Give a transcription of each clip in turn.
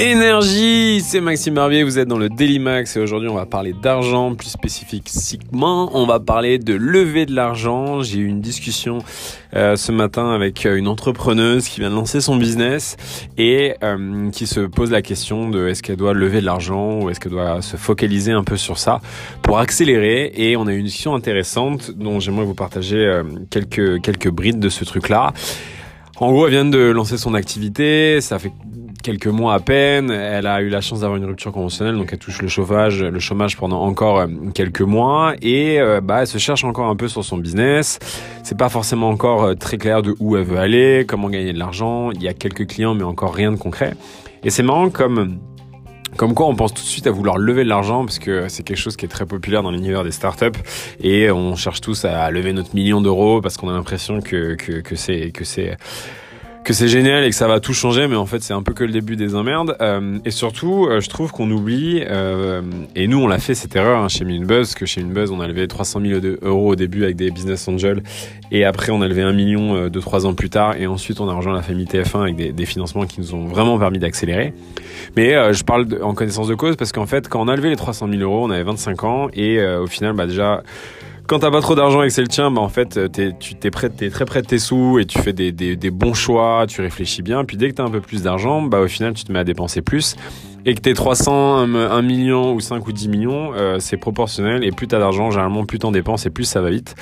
Énergie, c'est Maxime Barbier, vous êtes dans le Daily Max et aujourd'hui on va parler d'argent, plus spécifiquement on va parler de lever de l'argent. J'ai eu une discussion euh, ce matin avec euh, une entrepreneuse qui vient de lancer son business et euh, qui se pose la question de est-ce qu'elle doit lever de l'argent ou est-ce qu'elle doit se focaliser un peu sur ça pour accélérer et on a eu une discussion intéressante dont j'aimerais vous partager quelques, quelques brides de ce truc-là. En gros, elle vient de lancer son activité, ça fait quelques mois à peine. Elle a eu la chance d'avoir une rupture conventionnelle, donc elle touche le chauffage, le chômage pendant encore euh, quelques mois et euh, bah elle se cherche encore un peu sur son business. C'est pas forcément encore euh, très clair de où elle veut aller, comment gagner de l'argent. Il y a quelques clients, mais encore rien de concret. Et c'est marrant comme comme quoi on pense tout de suite à vouloir lever de l'argent parce que c'est quelque chose qui est très populaire dans l'univers des startups. Et on cherche tous à lever notre million d'euros parce qu'on a l'impression que, que, que c'est que c'est que c'est génial et que ça va tout changer, mais en fait c'est un peu que le début des emmerdes. Euh, et surtout, euh, je trouve qu'on oublie, euh, et nous on l'a fait cette erreur hein, chez Minbuzz, que chez Minbuzz on a levé 300 000 euros au début avec des business angels, et après on a levé un million de trois ans plus tard, et ensuite on a rejoint la famille TF1 avec des, des financements qui nous ont vraiment permis d'accélérer. Mais je parle en connaissance de cause parce qu'en fait quand on a levé les 300 000 euros, on avait 25 ans, et au final bah déjà quand t'as pas trop d'argent et que c'est le tien, bah en fait, t'es, tu t'es prêt, t'es très près de tes sous et tu fais des, bons choix, tu réfléchis bien. Puis dès que t'as un peu plus d'argent, bah au final, tu te mets à dépenser plus. Et que t'es 300, 1 million ou 5 ou 10 millions, euh, c'est proportionnel. Et plus t'as d'argent, généralement, plus t'en dépenses et plus ça va vite.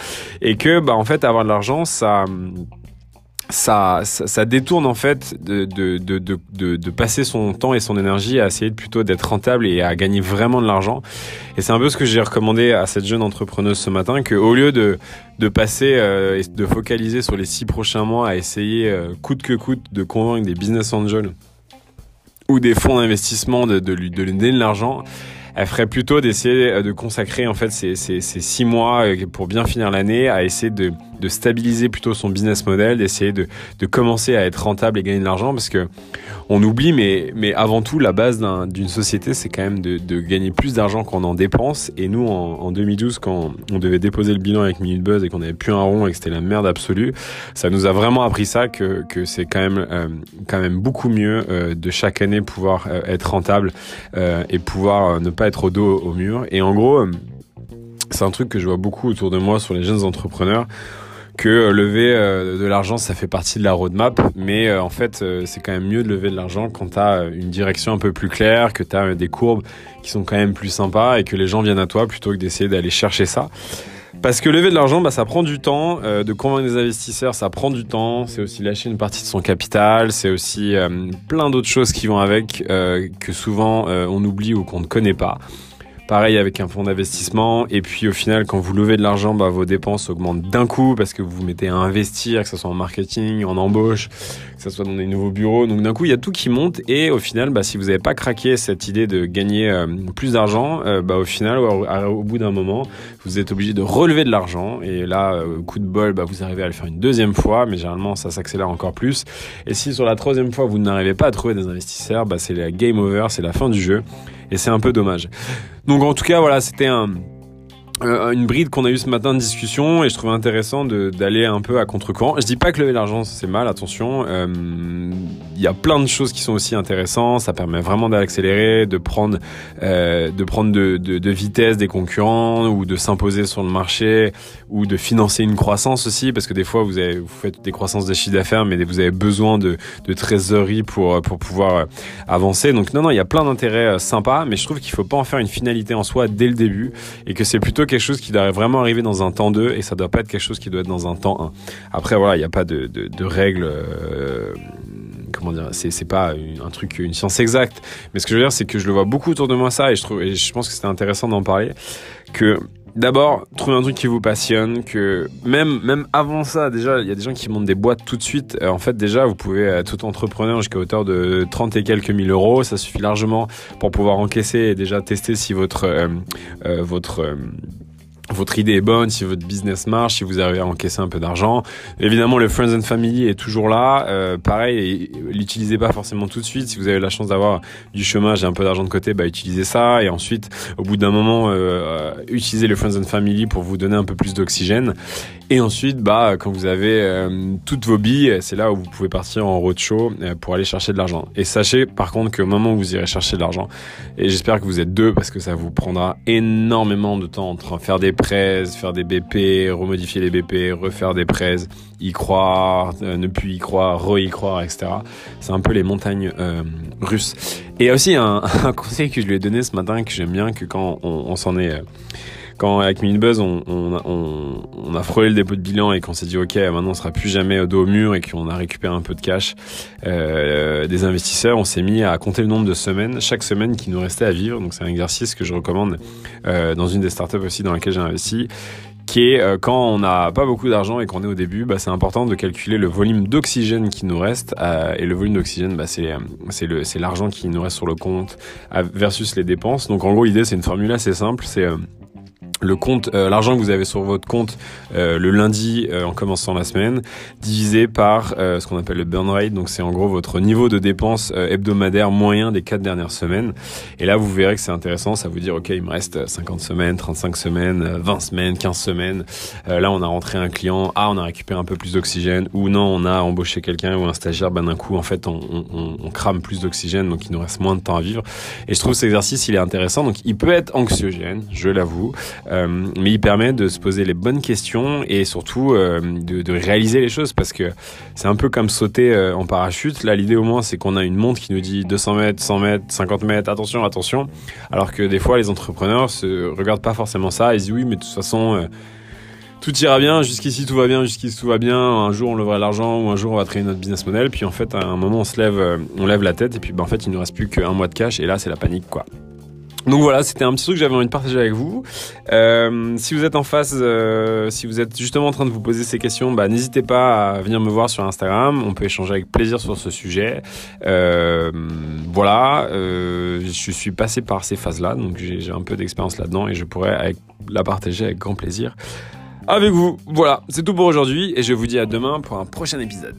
Et que, bah en fait, avoir de l'argent, ça ça, ça, détourne en fait de, de, de, de, passer son temps et son énergie à essayer plutôt d'être rentable et à gagner vraiment de l'argent. Et c'est un peu ce que j'ai recommandé à cette jeune entrepreneuse ce matin, qu'au lieu de, de passer euh, et de focaliser sur les six prochains mois à essayer euh, coûte que coûte de convaincre des business angels ou des fonds d'investissement de, de, lui, donner de l'argent, elle ferait plutôt d'essayer euh, de consacrer en fait ces six mois pour bien finir l'année à essayer de de stabiliser plutôt son business model, d'essayer de, de, commencer à être rentable et gagner de l'argent parce que on oublie, mais, mais avant tout, la base d'une société, c'est quand même de, de gagner plus d'argent qu'on en dépense. Et nous, en, en, 2012, quand on devait déposer le bilan avec Minute Buzz et qu'on avait plus un rond et que c'était la merde absolue, ça nous a vraiment appris ça que, que c'est quand même, euh, quand même beaucoup mieux euh, de chaque année pouvoir euh, être rentable et pouvoir ne pas être au dos au mur. Et en gros, c'est un truc que je vois beaucoup autour de moi sur les jeunes entrepreneurs que euh, lever euh, de l'argent, ça fait partie de la roadmap, mais euh, en fait, c'est quand même mieux de lever de l'argent quand tu as une direction un peu plus claire, que tu as des courbes qui sont quand même plus sympas et que les gens viennent à toi plutôt que d'essayer d'aller chercher ça. Parce que lever de l'argent, bah, ça prend du temps. de convaincre des investisseurs, ça prend du temps. C'est aussi lâcher une partie de son capital. C'est aussi plein d'autres choses qui vont avec que souvent on oublie ou qu'on ne connaît pas. Pareil avec un fonds d'investissement. Et puis au final, quand vous levez de l'argent, bah, vos dépenses augmentent d'un coup parce que vous vous mettez à investir, que ce soit en marketing, en embauche, que ce soit dans des nouveaux bureaux. Donc d'un coup, il y a tout qui monte. Et au final, bah, si vous n'avez pas craqué cette idée de gagner euh, plus d'argent, euh, bah, au final, au, bout d'un moment, vous êtes obligé de relever de l'argent. Et là, euh, coup de bol, bah, vous arrivez à le faire une deuxième fois, mais généralement, ça s'accélère encore plus. Et si sur la troisième fois, vous n'arrivez pas à trouver des investisseurs, bah, c'est la game over, c'est la fin du jeu et c'est un peu dommage. Donc en tout cas voilà, c'était un euh, une bride qu'on a eu ce matin de discussion et je trouvais intéressant d'aller un peu à contre-courant. Je dis pas que lever l'argent c'est mal, attention. Euh, il y a plein de choses qui sont aussi intéressantes. Ça permet vraiment d'accélérer, de prendre, euh, de prendre de, de, vitesse des concurrents ou de s'imposer sur le marché ou de financer une croissance aussi parce que des fois vous, avez, vous faites des croissances de chiffre d'affaires mais vous avez besoin de, de trésorerie pour pour pouvoir avancer. Donc non non, il y a plein d'intérêts sympas, mais je trouve qu'il faut pas en faire une finalité en soi dès le début et que c'est plutôt quelque chose qui doit vraiment arriver dans un temps 2 et ça doit pas être quelque chose qui doit être dans un temps 1. Après voilà, il n'y a pas de, de, règles. Euh, comment dire, c'est pas un truc, une science exacte. Mais ce que je veux dire, c'est que je le vois beaucoup autour de moi ça et je trouve, et je pense que c'était intéressant d'en parler. Que d'abord, trouver un truc qui vous passionne, que même, même avant ça, déjà, il y a des gens qui montent des boîtes tout de suite. Euh, en fait, déjà, vous pouvez être tout entrepreneur jusqu'à hauteur de 30 et quelques mille euros. Ça suffit largement pour pouvoir encaisser et déjà tester si votre, euh, euh, votre, votre idée est bonne, si votre business marche, si vous arrivez à encaisser un peu d'argent. Évidemment, le Friends and Family est toujours là. Euh, pareil, l'utilisez pas forcément tout de suite. Si vous avez la chance d'avoir du chômage et un peu d'argent de côté, bah utilisez ça. Et ensuite, au bout d'un moment, euh, utilisez le Friends and Family pour vous donner un peu plus d'oxygène. Et ensuite, bah quand vous avez euh, toutes vos billes, c'est là où vous pouvez partir en roadshow euh, pour aller chercher de l'argent. Et sachez par contre qu'au moment où vous irez chercher de l'argent, et j'espère que vous êtes deux parce que ça vous prendra énormément de temps entre faire des prêts, faire des BP, remodifier les BP, refaire des prêts, y croire, euh, ne plus y croire, re-y croire, etc. C'est un peu les montagnes euh, russes. Et aussi un, un, conseil que je lui ai donné ce matin que j'aime bien, que quand on, on s'en est... Euh, quand avec Minibuzz, on, a frôlé le dépôt de bilan et qu'on s'est dit ok, maintenant on sera plus jamais dos au mur et qu'on a récupéré un peu de cash euh, des investisseurs, on s'est mis à compter le nombre de semaines, chaque semaine qui nous restait à vivre. Donc c'est un exercice que je recommande euh, dans une des startups aussi dans laquelle j'ai investi qui est euh, quand on n'a pas beaucoup d'argent et qu'on est au début, bah, c'est important de calculer le volume d'oxygène qui nous reste. Et le volume d'oxygène, bah, c'est c'est l'argent qui nous reste sur le compte versus les dépenses. Donc en gros, l'idée, c'est une formule assez simple. C'est le compte, euh, l'argent que vous avez sur votre compte euh, le lundi euh, en commençant la semaine, divisé par ce qu'on appelle le burn rate. Donc c'est en gros votre niveau de dépenses hebdomadaire moyen des quatre dernières semaines. Et là vous verrez que c'est intéressant. Ça vous dire ok il me reste 50 semaines, 35 semaines, 20 semaines, 15 semaines. là on a rentré un client, ah on a récupéré un peu plus d'oxygène ou non on a embauché quelqu'un ou un stagiaire. Ben d'un coup en fait on, on, on crame plus d'oxygène donc il nous reste moins de temps à vivre. Et je trouve cet exercice il est intéressant. Donc il peut être anxiogène, je l'avoue. Euh, mais il permet de se poser les bonnes questions et surtout euh, de, réaliser les choses parce que c'est un peu comme sauter euh, en parachute. Là, l'idée au moins, c'est qu'on a une montre qui nous dit 200 mètres, 100 mètres, 50 mètres, attention, attention. Alors que des fois, les entrepreneurs se regardent pas forcément ça. Ils disent oui, mais de toute façon, tout ira bien, jusqu'ici tout va bien, jusqu'ici tout va bien, un jour on levera l'argent ou un jour on va créer notre business model, puis en fait à un moment on se lève, on lève la tête et puis ben, en fait il ne reste plus qu'un mois de cash et là c'est la panique quoi. Donc voilà, c'était un petit truc que j'avais envie de partager avec vous. Euh, si vous êtes en face, euh, si vous êtes justement en train de vous poser ces questions, bah, n'hésitez pas à venir me voir sur Instagram. On peut échanger avec plaisir sur ce sujet. Euh, voilà, je suis passé par ces phases-là, donc j'ai un peu d'expérience là-dedans et je pourrais la partager avec grand plaisir avec vous. Voilà, c'est tout pour aujourd'hui et je vous dis à demain pour un prochain épisode.